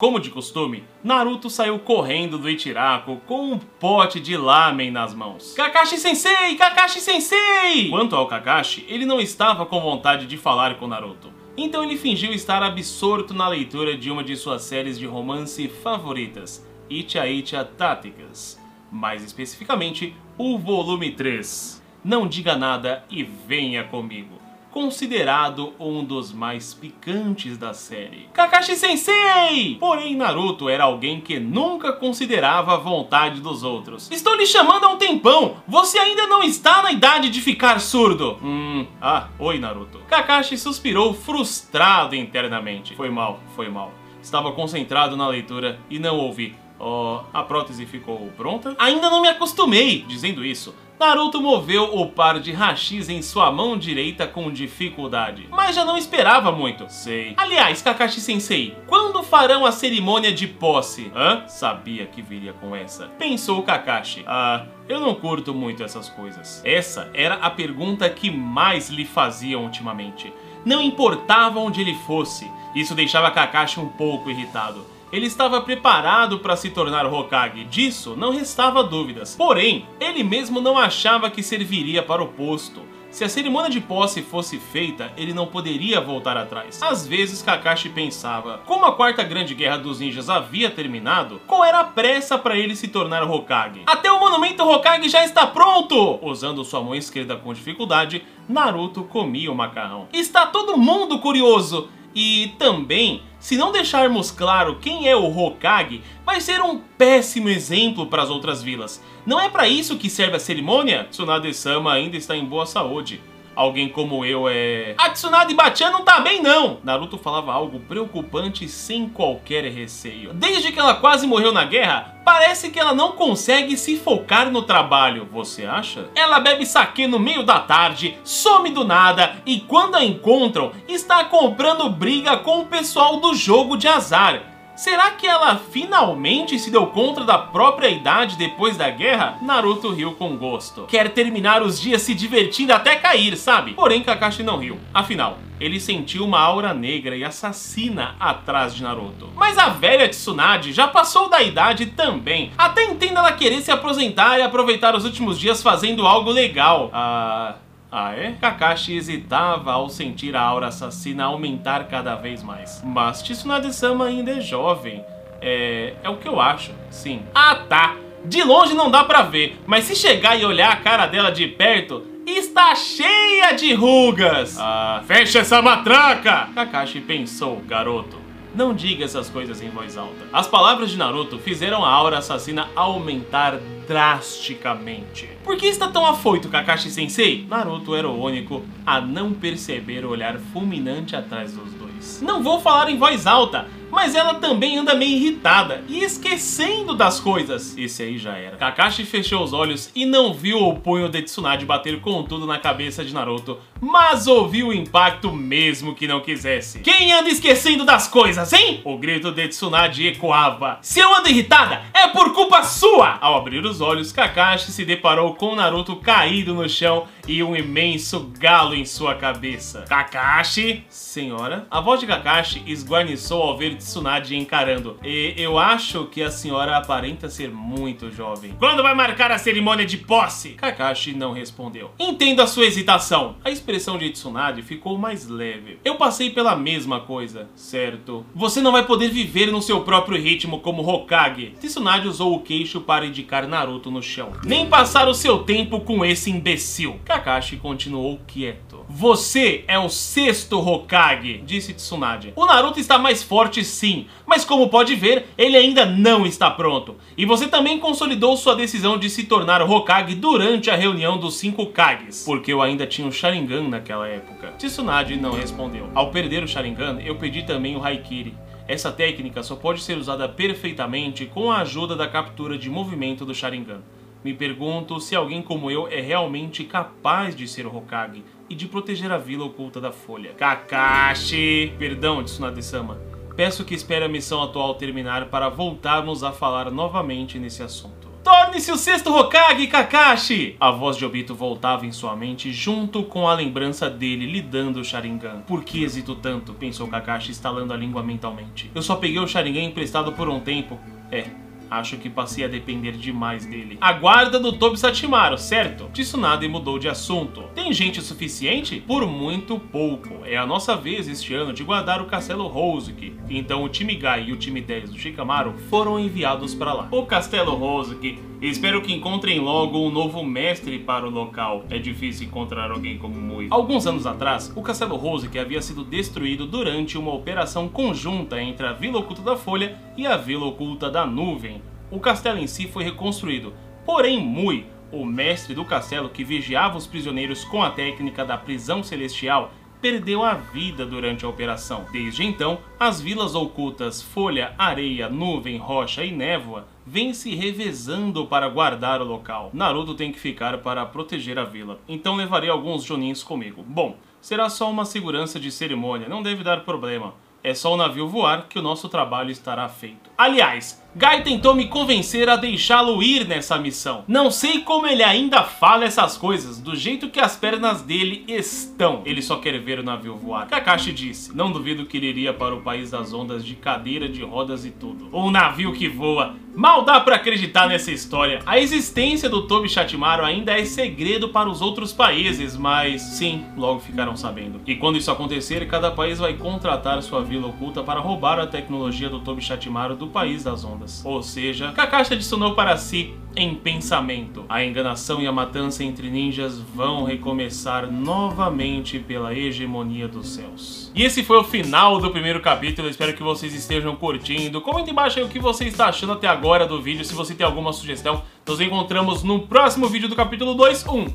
Como de costume, Naruto saiu correndo do Ichiraku com um pote de lamen nas mãos. Kakashi Sensei! Kakashi Sensei! Quanto ao Kakashi, ele não estava com vontade de falar com Naruto. Então ele fingiu estar absorto na leitura de uma de suas séries de romance favoritas, Icha Icha Táticas. Mais especificamente, o volume 3. Não diga nada e venha comigo considerado um dos mais picantes da série. Kakashi Sensei! Porém, Naruto era alguém que nunca considerava a vontade dos outros. Estou lhe chamando há um tempão! Você ainda não está na idade de ficar surdo! Hum, ah, oi Naruto. Kakashi suspirou frustrado internamente. Foi mal, foi mal. Estava concentrado na leitura e não ouvi. Oh, a prótese ficou pronta? Ainda não me acostumei, dizendo isso. Naruto moveu o par de hashis em sua mão direita com dificuldade, mas já não esperava muito. Sei. Aliás, Kakashi-sensei, quando farão a cerimônia de posse? Hã? Sabia que viria com essa. Pensou Kakashi. Ah, eu não curto muito essas coisas. Essa era a pergunta que mais lhe faziam ultimamente. Não importava onde ele fosse, isso deixava Kakashi um pouco irritado. Ele estava preparado para se tornar Hokage, disso não restava dúvidas. Porém, ele mesmo não achava que serviria para o posto. Se a cerimônia de posse fosse feita, ele não poderia voltar atrás. Às vezes Kakashi pensava, como a quarta grande guerra dos ninjas havia terminado, qual era a pressa para ele se tornar Hokage? Até o monumento Hokage já está pronto! Usando sua mão esquerda com dificuldade, Naruto comia o macarrão. Está todo mundo curioso! E também, se não deixarmos claro quem é o Hokage, vai ser um péssimo exemplo para as outras vilas. Não é para isso que serve a cerimônia? Tsunade-sama ainda está em boa saúde alguém como eu é... A Tsunade Bachan não tá bem não! Naruto falava algo preocupante sem qualquer receio. Desde que ela quase morreu na guerra, parece que ela não consegue se focar no trabalho, você acha? Ela bebe saque no meio da tarde, some do nada e quando a encontram, está comprando briga com o pessoal do jogo de azar. Será que ela finalmente se deu conta da própria idade depois da guerra? Naruto riu com gosto. Quer terminar os dias se divertindo até cair, sabe? Porém, Kakashi não riu. Afinal, ele sentiu uma aura negra e assassina atrás de Naruto. Mas a velha Tsunade já passou da idade também. Até entenda ela querer se aposentar e aproveitar os últimos dias fazendo algo legal. Ah... Ah, é? Kakashi hesitava ao sentir a aura assassina aumentar cada vez mais. Mas Tsunade-sama ainda é jovem. É... é o que eu acho, sim. Ah, tá! De longe não dá pra ver, mas se chegar e olhar a cara dela de perto, está cheia de rugas! Ah, fecha essa matraca! Kakashi pensou, garoto. Não diga essas coisas em voz alta. As palavras de Naruto fizeram a aura assassina aumentar drasticamente. Por que está tão afoito, Kakashi-sensei? Naruto era o único a não perceber o olhar fulminante atrás dos dois. Não vou falar em voz alta, mas ela também anda meio irritada e esquecendo das coisas. Esse aí já era. Kakashi fechou os olhos e não viu o punho de Tsunade bater com tudo na cabeça de Naruto, mas ouviu o impacto mesmo que não quisesse. Quem anda esquecendo das coisas, hein? O grito de Tsunade ecoava. Se eu ando irritada, é por culpa sua! Ao abrir os olhos, Kakashi se deparou com Naruto caído no chão e um imenso galo em sua cabeça. Kakashi, senhora? A voz de Kakashi esguarniçou ao ver Tsunade encarando. E eu acho que a senhora aparenta ser muito jovem. Quando vai marcar a cerimônia de posse? Kakashi não respondeu. Entendo a sua hesitação. A expressão de Tsunade ficou mais leve. Eu passei pela mesma coisa, certo? Você não vai poder viver no seu próprio ritmo como Hokage. Tsunade usou o queixo para indicar Naruto no chão. Nem passar o seu tempo com esse imbecil. Kakashi continuou quieto. Você é o sexto Hokage, disse Tsunade. O Naruto está mais forte sim, mas como pode ver, ele ainda não está pronto. E você também consolidou sua decisão de se tornar Hokage durante a reunião dos cinco Kages, porque eu ainda tinha o Sharingan naquela época. Tsunade não respondeu. Ao perder o Sharingan, eu pedi também o Haikiri. Essa técnica só pode ser usada perfeitamente com a ajuda da captura de movimento do Sharingan. Me pergunto se alguém como eu é realmente capaz de ser o Hokage e de proteger a vila oculta da Folha. Kakashi! Perdão, Tsunade-sama. Peço que espere a missão atual terminar para voltarmos a falar novamente nesse assunto. Torne-se o sexto Hokage, Kakashi! A voz de Obito voltava em sua mente junto com a lembrança dele lidando o Sharingan. Por que hesito tanto? Pensou Kakashi estalando a língua mentalmente. Eu só peguei o Sharingan emprestado por um tempo. É, Acho que passei a depender demais dele. A guarda do Tobi Satimaru, certo? Tsunade mudou de assunto. Tem gente suficiente? Por muito pouco. É a nossa vez este ano de guardar o Castelo Rosuki. Então o time Gai e o time 10 do Shikamaru foram enviados para lá. O Castelo Rosuki Espero que encontrem logo um novo mestre para o local. É difícil encontrar alguém como Mui. Alguns anos atrás, o Castelo Rose havia sido destruído durante uma operação conjunta entre a Vila Oculta da Folha e a Vila Oculta da Nuvem. O castelo em si foi reconstruído, porém Mui, o mestre do castelo que vigiava os prisioneiros com a técnica da prisão celestial, perdeu a vida durante a operação. Desde então, as vilas ocultas Folha, Areia, Nuvem, Rocha e Névoa vêm se revezando para guardar o local. Naruto tem que ficar para proteger a vila, então levarei alguns Jonins comigo. Bom, será só uma segurança de cerimônia, não deve dar problema. É só o navio voar que o nosso trabalho estará feito. Aliás, Guy tentou me convencer a deixá-lo ir nessa missão. Não sei como ele ainda fala essas coisas, do jeito que as pernas dele estão. Ele só quer ver o navio voar. Kakashi disse, não duvido que ele iria para o país das ondas de cadeira de rodas e tudo. Um navio que voa. Mal dá pra acreditar nessa história. A existência do Tobi Shatimaru ainda é segredo para os outros países, mas sim, logo ficaram sabendo. E quando isso acontecer, cada país vai contratar sua vila oculta para roubar a tecnologia do Tobi Shatimaru do país das ondas. Ou seja, Kakashi adicionou para si em pensamento. A enganação e a matança entre ninjas vão recomeçar novamente pela hegemonia dos céus. E esse foi o final do primeiro capítulo, espero que vocês estejam curtindo. Comenta embaixo aí o que você está achando até agora do vídeo, se você tem alguma sugestão. Nos encontramos no próximo vídeo do capítulo 2. Um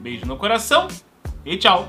beijo no coração e tchau!